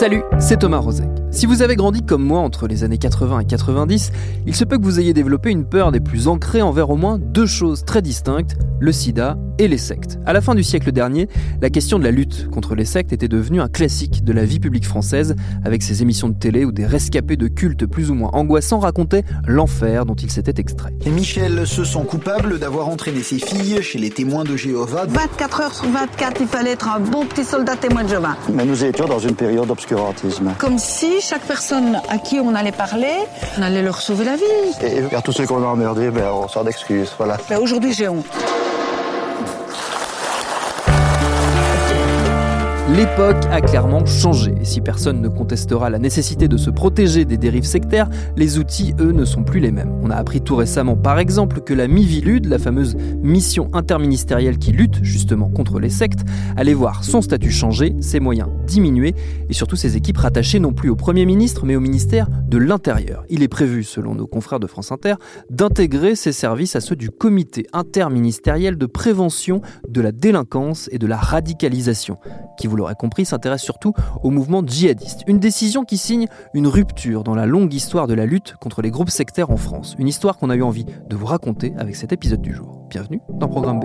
Salut, c'est Thomas Rozek. Si vous avez grandi comme moi entre les années 80 et 90, il se peut que vous ayez développé une peur des plus ancrées envers au moins deux choses très distinctes, le sida et les sectes. À la fin du siècle dernier, la question de la lutte contre les sectes était devenue un classique de la vie publique française, avec ses émissions de télé où des rescapés de cultes plus ou moins angoissants racontaient l'enfer dont ils s'étaient extraits. Et Michel se sent coupable d'avoir entraîné ses filles chez les témoins de Jéhovah? 24 heures sur 24, il fallait être un bon petit soldat témoin de Jéhovah. Mais nous étions dans une période d'obscurantisme. Comme si chaque personne à qui on allait parler, on allait leur sauver la vie. Et vers tous ceux qu'on a emmerdés, ben, on sort d'excuses. Voilà. Ben, Aujourd'hui, j'ai honte. L'époque a clairement changé, et si personne ne contestera la nécessité de se protéger des dérives sectaires, les outils, eux, ne sont plus les mêmes. On a appris tout récemment, par exemple, que la Mivilude, la fameuse mission interministérielle qui lutte justement contre les sectes, allait voir son statut changer, ses moyens diminuer, et surtout ses équipes rattachées non plus au Premier ministre, mais au ministère de l'Intérieur. Il est prévu, selon nos confrères de France Inter, d'intégrer ces services à ceux du comité interministériel de prévention de la délinquance et de la radicalisation, qui, vous l'aurez compris, s'intéresse surtout au mouvement djihadiste. Une décision qui signe une rupture dans la longue histoire de la lutte contre les groupes sectaires en France. Une histoire qu'on a eu envie de vous raconter avec cet épisode du jour. Bienvenue dans Programme B.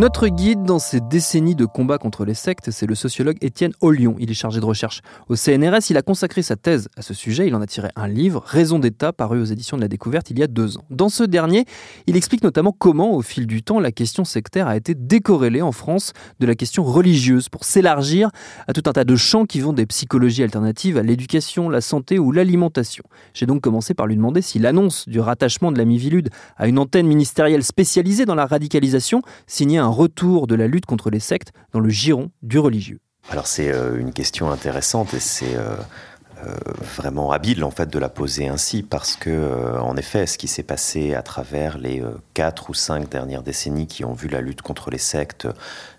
Notre guide dans ces décennies de combat contre les sectes, c'est le sociologue Étienne Ollion. Il est chargé de recherche au CNRS. Il a consacré sa thèse à ce sujet. Il en a tiré un livre, Raison d'État, paru aux éditions de la Découverte il y a deux ans. Dans ce dernier, il explique notamment comment, au fil du temps, la question sectaire a été décorrélée en France de la question religieuse pour s'élargir à tout un tas de champs qui vont des psychologies alternatives à l'éducation, la santé ou l'alimentation. J'ai donc commencé par lui demander si l'annonce du rattachement de la Mivilude à une antenne ministérielle spécialisée dans la radicalisation signait un retour de la lutte contre les sectes dans le giron du religieux. Alors c'est euh, une question intéressante et c'est euh, vraiment habile en fait de la poser ainsi parce que euh, en effet ce qui s'est passé à travers les euh, quatre ou cinq dernières décennies qui ont vu la lutte contre les sectes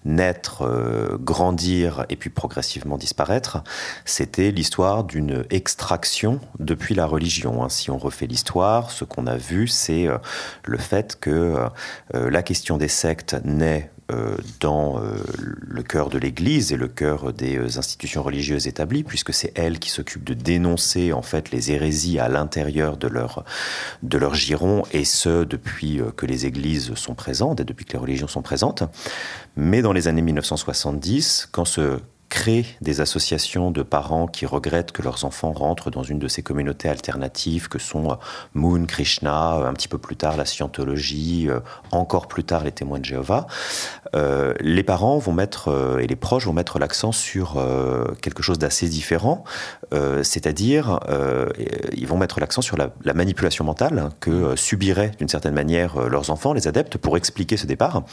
naître, euh, grandir et puis progressivement disparaître, c'était l'histoire d'une extraction depuis la religion. hein. Si on refait l'histoire, ce qu'on a vu, c'est euh, le fait que euh, la question des sectes naît euh, dans euh, le cœur de l'Église et le cœur des euh, institutions religieuses établies, puisque c'est elles qui s'occupent de dénoncer en fait les hérésies à l'intérieur de leur de leur giron, et ce depuis euh, que les Églises sont présentes et depuis que les religions sont présentes. Mais dans les années 1970, quand se créent des associations de parents qui regrettent que leurs enfants rentrent dans une de ces communautés alternatives que sont euh, Moon, Krishna, euh, un petit peu plus tard la scientologie, euh, encore plus tard les témoins de Jéhovah. Euh, les parents vont mettre et les proches vont mettre l'accent sur euh, quelque chose d'assez différent, euh, c'est-à-dire ils vont mettre l'accent sur la, la manipulation mentale que subiraient d'une certaine manière leurs enfants, les adeptes, pour expliquer ce départ.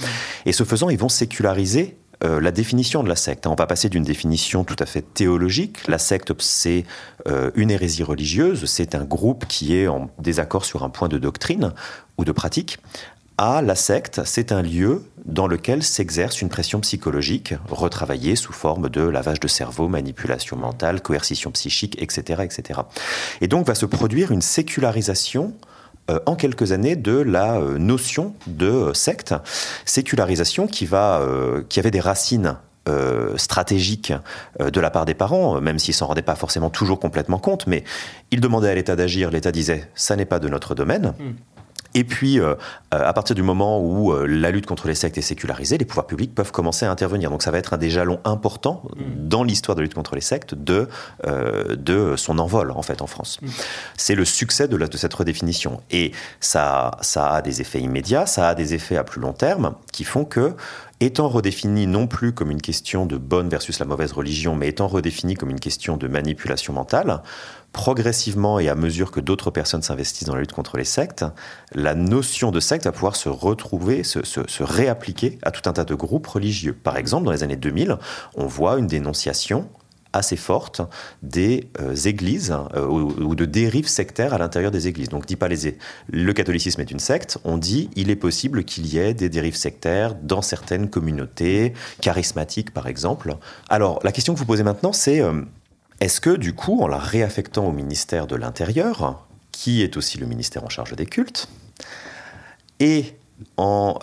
Et ce faisant, ils vont séculariser euh, la définition de la secte. On va passer d'une définition tout à fait théologique. La secte, c'est euh, une hérésie religieuse, c'est un groupe qui est en désaccord sur un point de doctrine ou de pratique. À la secte, c'est un lieu dans lequel s'exerce une pression psychologique retravaillée sous forme de lavage de cerveau, manipulation mentale, coercition psychique, etc., etc. Et donc va se produire une sécularisation en quelques années de la euh, notion de euh, secte, sécularisation qui, va, euh, qui avait des racines euh, stratégiques euh, de la part des parents, euh, même s'ils s'en rendaient pas forcément toujours complètement compte, mais ils demandaient à l'État d'agir, l'État disait ça n'est pas de notre domaine. Et puis, euh, à partir du moment où euh, la lutte contre les sectes est sécularisée, les pouvoirs publics peuvent commencer à intervenir. Donc, ça va être un des jalons importants dans l'histoire de la lutte contre les sectes de, euh, de son envol, en fait, en France. C'est le succès de, la- de cette redéfinition. Et ça, ça a des effets immédiats, ça a des effets à plus long terme qui font que étant redéfinie non plus comme une question de bonne versus la mauvaise religion, mais étant redéfinie comme une question de manipulation mentale, progressivement et à mesure que d'autres personnes s'investissent dans la lutte contre les sectes, la notion de secte va pouvoir se retrouver, se, se, réappliquer à tout un tas de groupes religieux. Par exemple, dans les années 2000, on voit une dénonciation assez forte des euh, églises euh, ou, de dérives sectaires à l'intérieur des églises. Donc, dit pas les, le catholicisme est une secte, on dit il est possible qu'il y ait des dérives sectaires dans certaines communautés charismatiques, par exemple. Alors, la question que vous posez maintenant, c'est euh, est-ce que, du coup, en la réaffectant au ministère de l'Intérieur, qui est aussi le ministère en charge des cultes, et en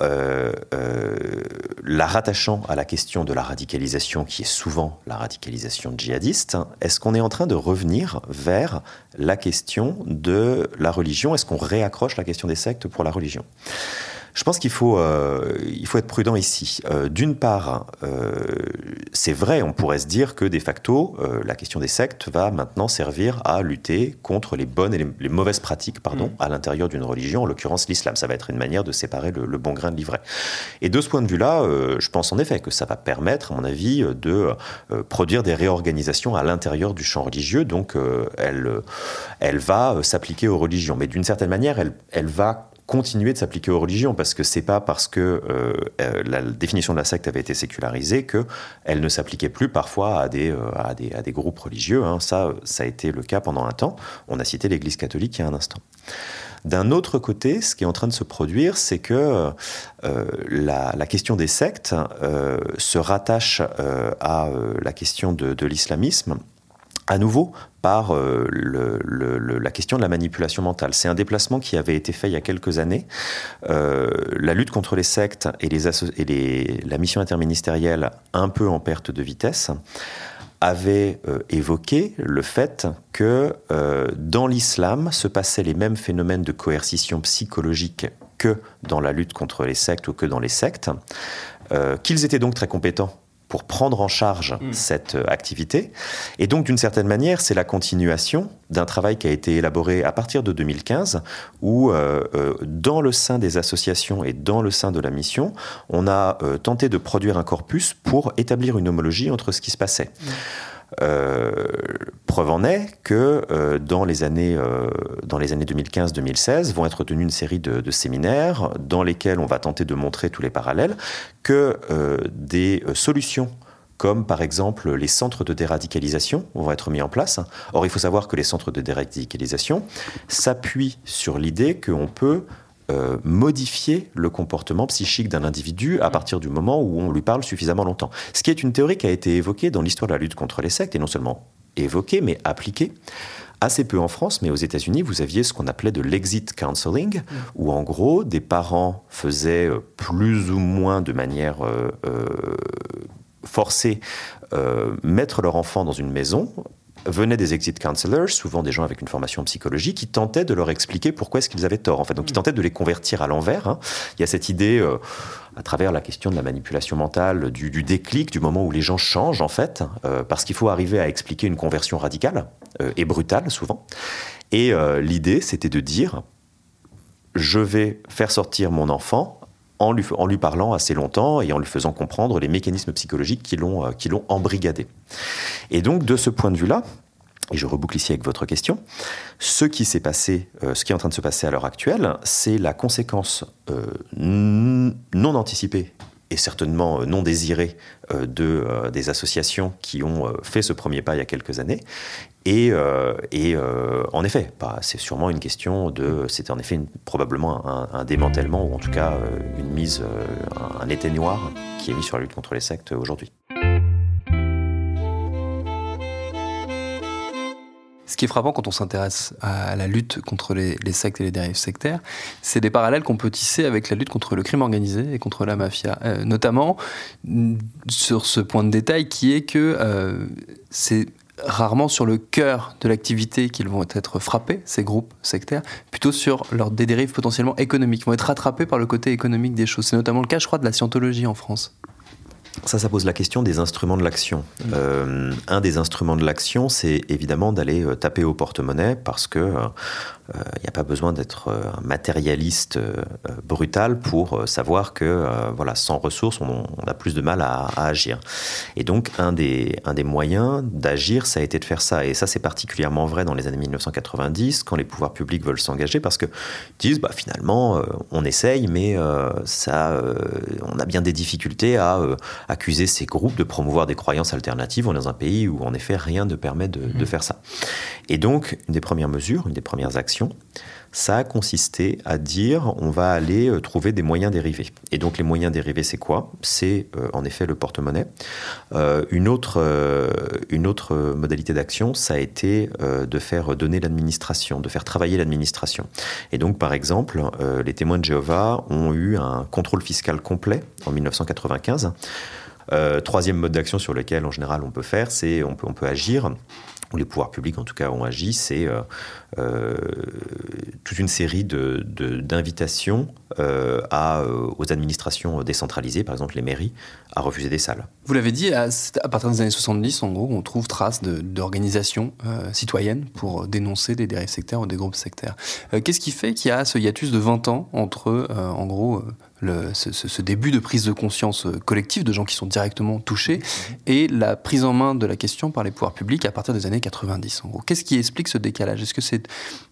la rattachant à la question de la radicalisation, qui est souvent la radicalisation djihadiste, est-ce qu'on est en train de revenir vers la question de la religion? Est-ce qu'on réaccroche la question des sectes pour la religion? Je pense qu'il faut, euh, il faut être prudent ici. Euh, d'une part, euh, c'est vrai, on pourrait se dire que de facto, la question des sectes va maintenant servir à lutter contre les bonnes et les, mauvaises pratiques pardon, mm. à l'intérieur d'une religion, en l'occurrence l'islam. Ça va être une manière de séparer le, bon grain de l'ivraie. Et de ce point de vue-là, je pense en effet que ça va permettre, à mon avis, de produire des réorganisations à l'intérieur du champ religieux. Donc, elle, elle va s'appliquer aux religions. Mais d'une certaine manière, elle, elle va continuer de s'appliquer aux religions parce que c'est pas parce que euh, euh, la définition de la secte avait été sécularisée que elle ne s'appliquait plus parfois à des, euh, groupes religieux. Hein. Ça, ça a été le cas pendant un temps. On a cité l'Église catholique il y a un instant. D'un autre côté, ce qui est en train de se produire, c'est que la, question des sectes se rattache à la question de l'islamisme à nouveau par euh, la question de la manipulation mentale. C'est un déplacement qui avait été fait il y a quelques années. Euh, la lutte contre les sectes et, la mission interministérielle, un peu en perte de vitesse, avait euh, évoqué le fait que dans l'islam se passaient les mêmes phénomènes de coercition psychologique que dans la lutte contre les sectes ou que dans les sectes, qu'ils étaient donc très compétents pour prendre en charge mm. cette euh, activité. Et donc, d'une certaine manière, c'est la continuation d'un travail qui a été élaboré à partir de 2015, où euh, euh, dans le sein des associations et dans le sein de la mission, on a tenté de produire un corpus pour établir une homologie entre ce qui se passait. Mm. Euh, preuve en est que euh, dans, les années, euh, années 2015-2016 vont être tenus une série de, séminaires dans lesquels on va tenter de montrer tous les parallèles que des solutions comme par exemple les centres de déradicalisation vont être mis en place. Or, il faut savoir que les centres de déradicalisation s'appuient sur l'idée qu'on peut euh, modifier le comportement psychique d'un individu à partir du moment où on lui parle suffisamment longtemps. Ce qui est une théorie qui a été évoquée dans l'histoire de la lutte contre les sectes, et non seulement évoquée, mais appliquée. Assez peu en France, mais aux États-Unis, vous aviez ce qu'on appelait de l'exit counseling, où en gros, des parents faisaient euh, plus ou moins de manière euh, forcée mettre leur enfant dans une maison venaient des exit counselors, souvent des gens avec une formation en psychologie, qui tentaient de leur expliquer pourquoi est-ce qu'ils avaient tort. En fait, donc, qui mm. tentaient de les convertir à l'envers. Hein. Il y a cette idée, euh, à travers la question de la manipulation mentale, du, déclic, du moment où les gens changent, en fait, euh, parce qu'il faut arriver à expliquer une conversion radicale euh, et brutale, souvent. Et l'idée, c'était de dire, je vais faire sortir mon enfant en lui, parlant assez longtemps et en lui faisant comprendre les mécanismes psychologiques qui l'ont, qui l'ont embrigadé. Et donc, de ce point de vue-là, et je reboucle ici avec votre question, ce qui s'est passé, euh, ce qui est en train de se passer à l'heure actuelle, c'est la conséquence euh, non anticipée et certainement euh, non désirée de, des associations qui ont fait ce premier pas il y a quelques années. Et, et en effet, bah, c'est sûrement une question de. C'est en effet probablement un, démantèlement, ou en tout cas une mise, un, un éteignoir qui est mis sur la lutte contre les sectes aujourd'hui. Ce qui est frappant quand on s'intéresse à la lutte contre les, sectes et les dérives sectaires, c'est des parallèles qu'on peut tisser avec la lutte contre le crime organisé et contre la mafia. Euh, notamment sur ce point de détail qui est que euh, c'est rarement sur le cœur de l'activité qu'ils vont être frappés, ces groupes sectaires, plutôt sur leurs des dérives potentiellement économiques. Ils vont être rattrapés par le côté économique des choses. C'est notamment le cas, je crois, de la scientologie en France. Ça, ça pose la question des instruments de l'action. Mm. Euh, un des instruments de l'action, c'est évidemment d'aller euh, taper au porte-monnaie parce que il n'y a pas besoin d'être un matérialiste brutal pour savoir que voilà, sans ressources, on, a plus de mal à, agir. Et donc, un des, un des moyens d'agir, ça a été de faire ça. Et ça, c'est particulièrement vrai dans les années 1990, quand les pouvoirs publics veulent s'engager, parce qu'ils disent, bah, finalement, on essaye, mais ça, on a bien des difficultés à accuser ces groupes de promouvoir des croyances alternatives. On est dans un pays où, en effet, rien ne permet de, de mmh. faire ça. Et donc, une des premières mesures, une des premières actions, ça a consisté à dire on va aller euh, trouver des moyens dérivés. Et donc les moyens dérivés, c'est quoi? C'est euh, en effet le porte-monnaie. Euh, une, autre, une autre modalité d'action, ça a été de faire donner l'administration, de faire travailler l'administration. Et donc par exemple, les témoins de Jéhovah ont eu un contrôle fiscal complet en 1995. Troisième mode d'action sur lequel en général on peut faire, c'est on peut, agir où les pouvoirs publics en tout cas ont agi, c'est euh, euh, toute une série d'invitations euh, aux administrations décentralisées, par exemple les mairies, à refuser des salles. Vous l'avez dit, à, partir des années 70, en gros, on trouve trace d'organisations citoyennes pour dénoncer des dérives sectaires ou des groupes sectaires. Qu'est-ce qui fait qu'il y a ce hiatus de 20 ans entre, en gros, ce, début de prise de conscience euh, collective de gens qui sont directement touchés mhm. et la prise en main de la question par les pouvoirs publics à partir des années 90. En gros, qu'est-ce qui explique ce décalage? Est-ce que c'est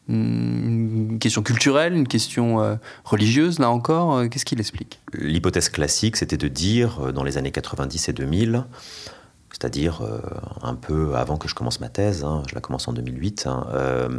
une question culturelle, une question euh, religieuse là encore? Euh, Qu'est-ce qui l'explique? L'hypothèse classique, c'était de dire dans les années 90 et 2000 c'est-à-dire euh, un peu avant que je commence ma thèse, hein, je la commence en 2008. Hein, euh,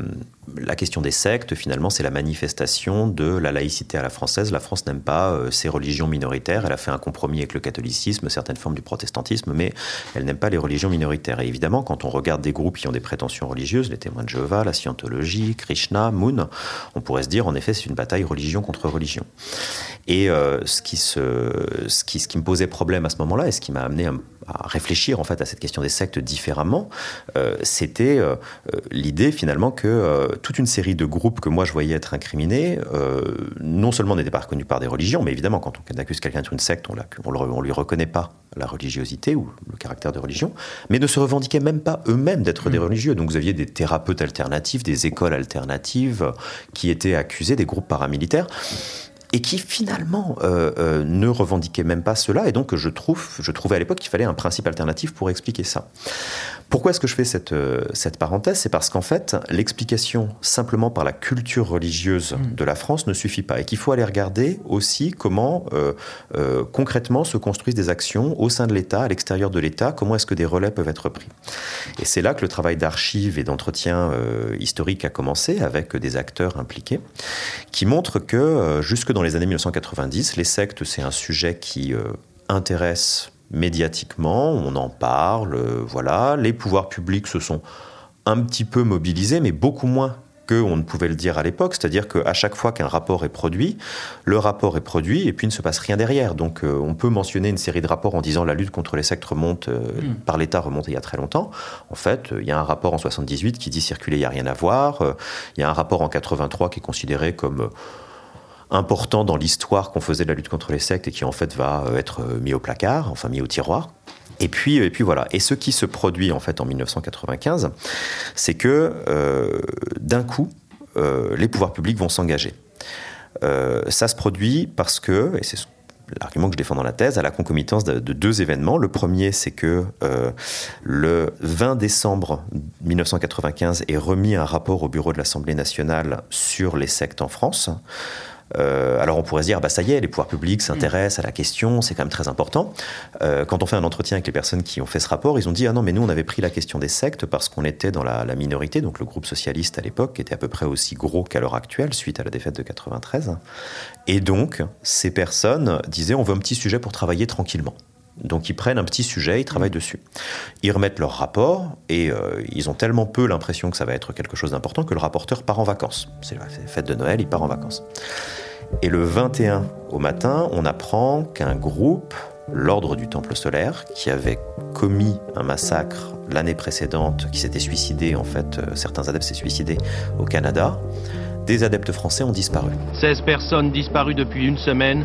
la question des sectes, finalement, c'est la manifestation de la laïcité à la française. La France n'aime pas euh, ces religions minoritaires. Elle a fait un compromis avec le catholicisme, certaines formes du protestantisme, mais elle n'aime pas les religions minoritaires. Et évidemment, quand on regarde des groupes qui ont des prétentions religieuses, les témoins de Jéhovah, la scientologie, Krishna, Moon, on pourrait se dire, en effet, c'est une bataille religion contre religion. Et ce, qui se, ce, qui, me posait problème à ce moment-là, et ce qui m'a amené à réfléchir en fait à cette question des sectes différemment, euh, c'était euh, euh, l'idée finalement que toute une série de groupes que moi je voyais être incriminés, non seulement n'étaient pas reconnus par des religions, mais évidemment quand on accuse quelqu'un d'être une secte, on, ne lui reconnaît pas la religiosité ou le caractère de religion, mais ne se revendiquaient même pas eux-mêmes d'être des mmh. religieux. Donc vous aviez des thérapeutes alternatifs, des écoles alternatives qui étaient accusés, des groupes paramilitaires et qui finalement euh, euh, ne revendiquait même pas cela. Et donc je, trouve, je trouvais à l'époque qu'il fallait un principe alternatif pour expliquer ça. Pourquoi est-ce que je fais cette, euh, cette parenthèse? C'est parce qu'en fait, l'explication simplement par la culture religieuse mm. de la France ne suffit pas et qu'il faut aller regarder aussi comment concrètement se construisent des actions au sein de l'État, à l'extérieur de l'État, comment est-ce que des relais peuvent être pris? Et c'est là que le travail d'archives et d'entretien historique a commencé avec des acteurs impliqués qui montrent que jusque dans les années 1990, les sectes, c'est un sujet qui euh, intéresse médiatiquement, on en parle, euh, voilà. Les pouvoirs publics se sont un petit peu mobilisés, mais beaucoup moins qu'on ne pouvait le dire à l'époque, c'est-à-dire qu'à chaque fois qu'un rapport est produit, le rapport est produit et puis il ne se passe rien derrière. Donc euh, on peut mentionner une série de rapports en disant la lutte contre les sectes remonte hmm. par l'État remonte il y a très longtemps. En fait, il y a un rapport en 78 qui dit circuler, il n'y a rien à voir. Il y a un rapport en 83 qui est considéré comme important dans l'histoire qu'on faisait de la lutte contre les sectes et qui en fait va euh, être euh, mis au placard, enfin mis au tiroir. Et puis, et puis voilà. Et ce qui se produit en fait en 1995, c'est que euh, d'un coup, les pouvoirs publics vont s'engager. ça se produit parce que, et c'est l'argument que je défends dans la thèse, à la concomitance de, deux événements. Le premier, c'est que le 20 décembre 1995 est remis un rapport au bureau de l'Assemblée nationale sur les sectes en France. Euh, alors on pourrait se dire, bah ça y est, les pouvoirs publics s'intéressent à la question, c'est quand même très important. Euh, quand on fait un entretien avec les personnes qui ont fait ce rapport, ils ont dit, ah non, mais nous on avait pris la question des sectes parce qu'on était dans la, minorité, donc le groupe socialiste à l'époque était à peu près aussi gros qu'à l'heure actuelle suite à la défaite de 93. Et donc ces personnes disaient, on veut un petit sujet pour travailler tranquillement. Donc ils prennent un petit sujet, ils travaillent dessus. Ils remettent leur rapport et euh, ils ont tellement peu l'impression que ça va être quelque chose d'important que le rapporteur part en vacances. C'est fête de Noël, il part en vacances. Et le 21 au matin, on apprend qu'un groupe, l'Ordre du Temple solaire, qui avait commis un massacre l'année précédente, qui s'était suicidé, en fait, euh, certains adeptes s'étaient suicidés au Canada, des adeptes français ont disparu. 16 personnes disparues depuis une semaine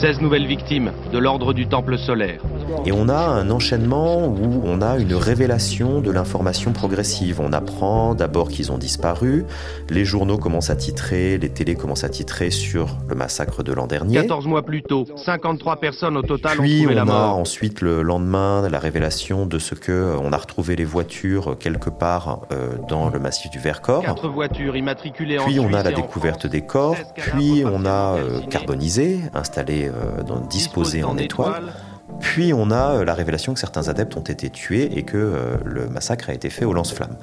16 nouvelles victimes de l'ordre du Temple solaire. Et on a un enchaînement où on a une révélation de l'information progressive. On apprend d'abord qu'ils ont disparu, les journaux commencent à titrer, les télés commencent à titrer sur le massacre de l'an dernier. 14 mois plus tôt, 53 personnes au total Puis ont trouvé on la a mort. ensuite le lendemain la révélation de ce que euh, on a retrouvé les voitures quelque part euh, dans le massif du Vercors. Quatre voitures immatriculées en Puis on a la découverte France. des corps, 16 cadavres puis on a euh, carbonisé, installé, euh, dans, disposé Disposés en étoiles. Puis on a euh, la révélation que certains adeptes ont été tués et que euh, le massacre a été fait au lance-flammes.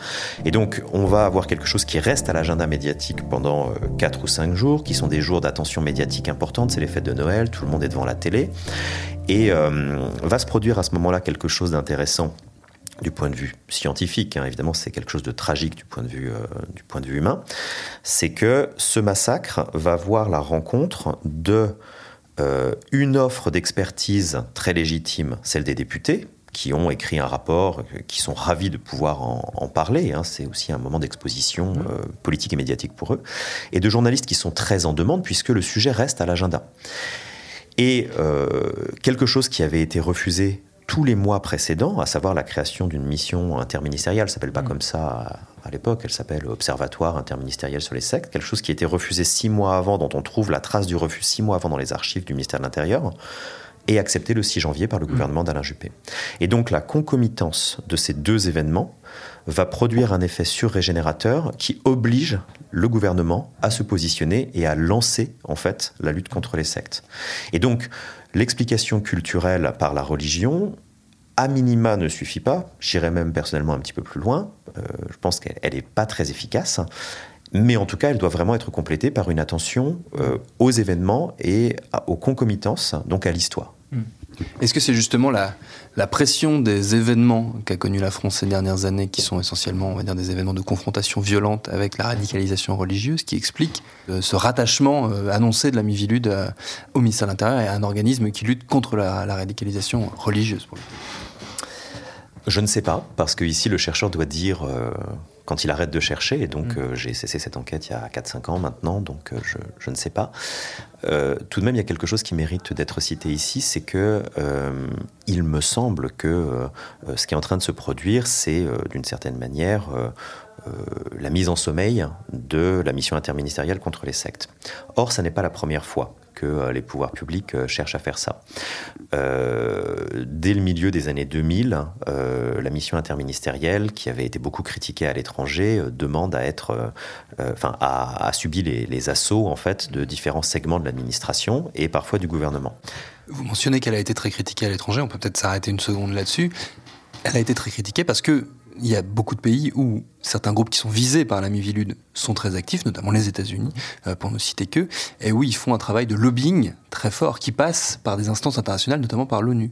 Et donc on va avoir quelque chose qui reste à l'agenda médiatique pendant 4 ou 5 jours, qui sont des jours d'attention médiatique importante, c'est les fêtes de Noël, tout le monde est devant la télé. Et euh, va se produire à ce moment-là quelque chose d'intéressant du point de vue scientifique, hein, évidemment c'est quelque chose de tragique du point de vue, euh, du point de vue humain, c'est que ce massacre va voir la rencontre de euh, une offre d'expertise très légitime, celle des députés, qui ont écrit un rapport, euh, qui sont ravis de pouvoir en, en parler. hein. c'est aussi un moment d'exposition euh, politique et médiatique pour eux. Et de journalistes qui sont très en demande, puisque le sujet reste à l'agenda. Et euh, quelque chose qui avait été refusé tous les mois précédents, à savoir la création d'une mission interministérielle, elle s'appelle pas comme ça à, à l'époque, elle s'appelle Observatoire interministériel sur les sectes, quelque chose qui a été refusé six mois avant, dont on trouve la trace du refus six mois avant dans les archives du ministère de l'Intérieur, et accepté le 6 janvier par le gouvernement d'Alain Juppé. Et donc la concomitance de ces deux événements va produire un effet surrégénérateur qui oblige le gouvernement à se positionner et à lancer en fait la lutte contre les sectes. Et donc l'explication culturelle par la religion à minima ne suffit pas. J'irais même personnellement un petit peu plus loin. Euh, je pense qu'elle n'est pas très efficace. Mais en tout cas, elle doit vraiment être complétée par une attention euh, aux événements et aux concomitances, donc à l'histoire. Est-ce que c'est justement la, la pression des événements qu'a connu la France ces dernières années, qui sont essentiellement, on va dire, des événements de confrontation violente avec la radicalisation religieuse, qui explique euh, ce rattachement euh, annoncé de la Mivilude euh, au ministère de l'Intérieur et à un organisme qui lutte contre la, radicalisation religieuse Je ne sais pas, parce que ici le chercheur doit dire quand il arrête de chercher, et donc euh, j'ai cessé cette enquête il y a 4-5 ans maintenant, donc euh, je, je ne sais pas. Euh, tout de même, il y a quelque chose qui mérite d'être cité ici, c'est que il me semble que ce qui est en train de se produire, c'est d'une certaine manière euh, la mise en sommeil de la mission interministérielle contre les sectes. Or, ça n'est pas la première fois que euh, les pouvoirs publics euh, cherchent à faire ça. Euh, dès le milieu des années 2000, euh, la mission interministérielle, qui avait été beaucoup critiquée à l'étranger, demande à être, enfin, a, a subi les, les assauts en fait de différents segments de l'administration et parfois du gouvernement. Vous mentionnez qu'elle a été très critiquée à l'étranger, on peut peut-être s'arrêter une seconde là-dessus. Elle a été très critiquée parce que il y a beaucoup de pays où certains groupes qui sont visés par la Mivilude sont très actifs, notamment les États-Unis, euh, pour ne citer que, et où ils font un travail de lobbying très fort qui passe par des instances internationales, notamment par l'ONU.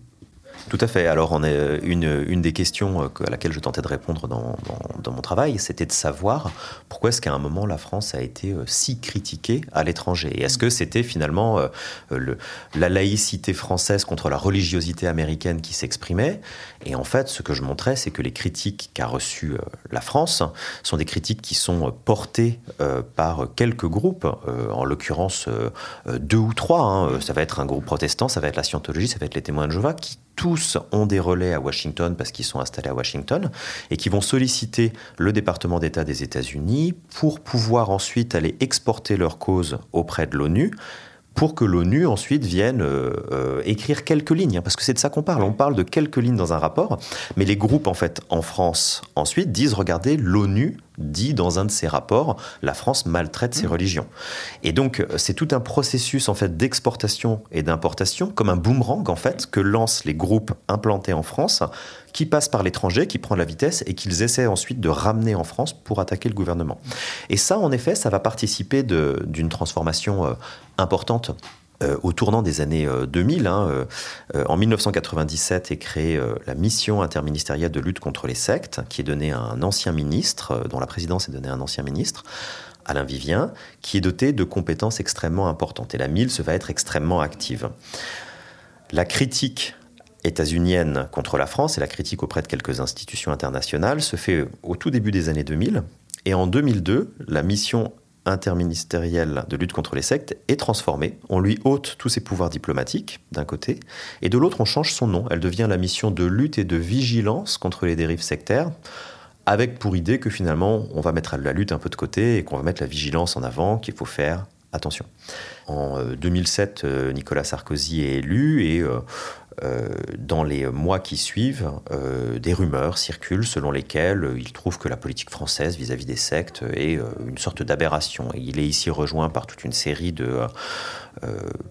Tout à fait. Alors, on est une, une des questions euh, à laquelle je tentais de répondre dans, dans- mon travail, c'était de savoir pourquoi est-ce qu'à un moment la France a été euh, si critiquée à l'étranger? Et est-ce que c'était finalement euh, le- la laïcité française contre la religiosité américaine qui s'exprimait? Et en fait, ce que je montrais, c'est que les critiques qu'a reçues euh, la France sont des critiques qui sont euh, portées euh, par quelques groupes, euh, en l'occurrence euh, euh, deux ou trois. hein. Ça va être un groupe protestant, ça va être la Scientologie, ça va être les témoins de Jéhovah, tous ont des relais à Washington parce qu'ils sont installés à Washington et qui vont solliciter le département d'État des États-Unis pour pouvoir ensuite aller exporter leur cause auprès de l'ONU pour que l'ONU ensuite vienne euh, euh, écrire quelques lignes, hein, parce que c'est de ça qu'on parle. On parle de quelques lignes dans un rapport, mais les groupes en fait en France ensuite disent regardez l'ONU dit dans un de ses rapports la France maltraite ses religions. Et donc euh, c'est tout un processus en fait d'exportation et d'importation comme un boomerang en fait que lancent les groupes implantés en France qui passent par l'étranger, qui prend la vitesse et qu'ils essaient ensuite de ramener en France pour attaquer le gouvernement. Et ça en effet ça va participer d'une transformation euh, importante euh, au tournant des années euh, 2000. hein, euh, euh, en 1997 est créée euh, la mission interministérielle de lutte contre les sectes, qui est donnée à un ancien ministre, euh, dont la présidence est donnée à un ancien ministre, Alain Vivien, qui est doté de compétences extrêmement importantes. Et la MILS va être extrêmement active. La critique états-unienne contre la France et la critique auprès de quelques institutions internationales se fait au tout début des années 2000. Et en 2002, la mission interministérielle de lutte contre les sectes est transformée. On lui ôte tous ses pouvoirs diplomatiques, d'un côté, et de l'autre, on change son nom. Elle devient la mission de lutte et de vigilance contre les dérives sectaires, avec pour idée que finalement, on va mettre la lutte un peu de côté et qu'on va mettre la vigilance en avant, qu'il faut faire attention. En 2007, euh, euh, Nicolas Sarkozy est élu et euh, dans les mois qui suivent, des rumeurs circulent selon lesquelles il trouve que la politique française vis-à-vis des sectes est une sorte d'aberration. Il est ici rejoint par toute une série de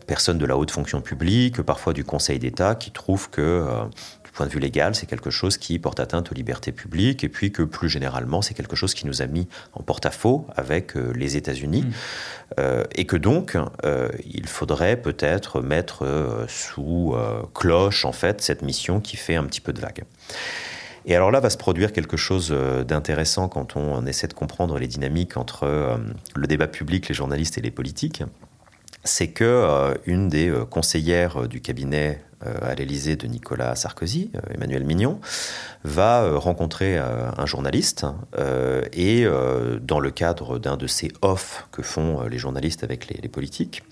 personnes de la haute fonction publique, parfois du Conseil d'État, qui trouvent que point de vue légal, c'est quelque chose qui porte atteinte aux libertés publiques, et puis que plus généralement, c'est quelque chose qui nous a mis en porte-à-faux avec euh, les États-Unis, mm. euh, et que donc, euh, il faudrait peut-être mettre sous cloche, en fait, cette mission qui fait un petit peu de vague. Et alors là va se produire quelque chose d'intéressant quand on essaie de comprendre les dynamiques entre le débat public, les journalistes et les politiques. C'est que une des conseillères du cabinet à l'Élysée de Nicolas Sarkozy, euh, Emmanuel Mignon, va euh, rencontrer un journaliste et dans le cadre d'un de ces off que font les journalistes avec les, politiques,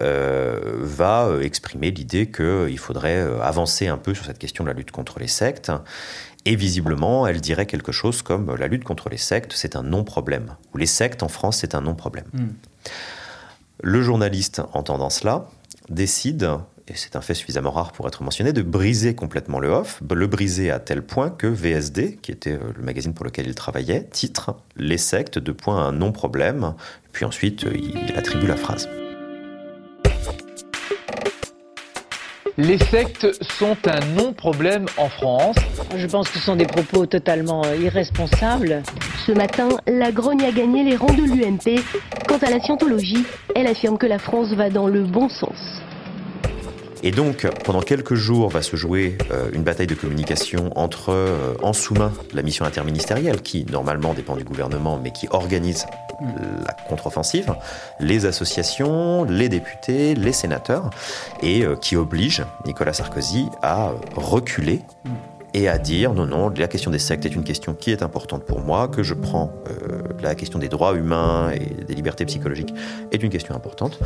va exprimer l'idée qu'il faudrait avancer un peu sur cette question de la lutte contre les sectes. Et visiblement, elle dirait quelque chose comme la lutte contre les sectes, c'est un non-problème. Ou les sectes en France, c'est un non-problème. Hmm. Le journaliste, entendant cela, décide et c'est un fait suffisamment rare pour être mentionné, de briser complètement le off, le briser à tel point que VSD, qui était euh, le magazine pour lequel il travaillait, titre Les sectes, de point un non-problème, puis ensuite euh, il attribue la phrase. Les sectes sont un non-problème en France. Je pense que ce sont des propos totalement euh, irresponsables. Ce matin, la grogne a gagné les rangs de l'UMP. Quant à la scientologie, elle affirme que la France va dans le bon sens. Et donc, pendant quelques jours, va se jouer euh, une bataille de communication entre, euh, en sous-main, la mission interministérielle, qui normalement dépend du gouvernement, mais qui organise la contre-offensive, les associations, les députés, les sénateurs, et euh, qui oblige Nicolas Sarkozy à reculer et à dire non, non, la question des sectes est une question qui est importante pour moi, que je prends la question des droits humains et des libertés psychologiques est une question importante,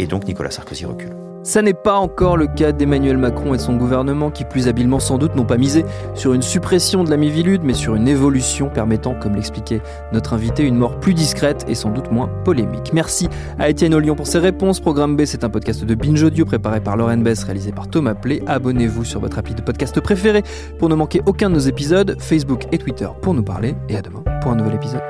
et donc Nicolas Sarkozy recule. Ça n'est pas encore le cas d'Emmanuel Macron et son gouvernement qui, plus habilement sans doute, n'ont pas misé sur une suppression de la Mivilude, mais sur une évolution permettant, comme l'expliquait notre invité, une mort plus discrète et sans doute moins polémique. Merci à Étienne Olion pour ses réponses. Programme B, c'est un podcast de Binge Audio préparé par Lauren Bess, réalisé par Thomas Play. Abonnez-vous sur votre appli de podcast préféré pour ne manquer aucun de nos épisodes, Facebook et Twitter pour nous parler, et à demain pour un nouvel épisode.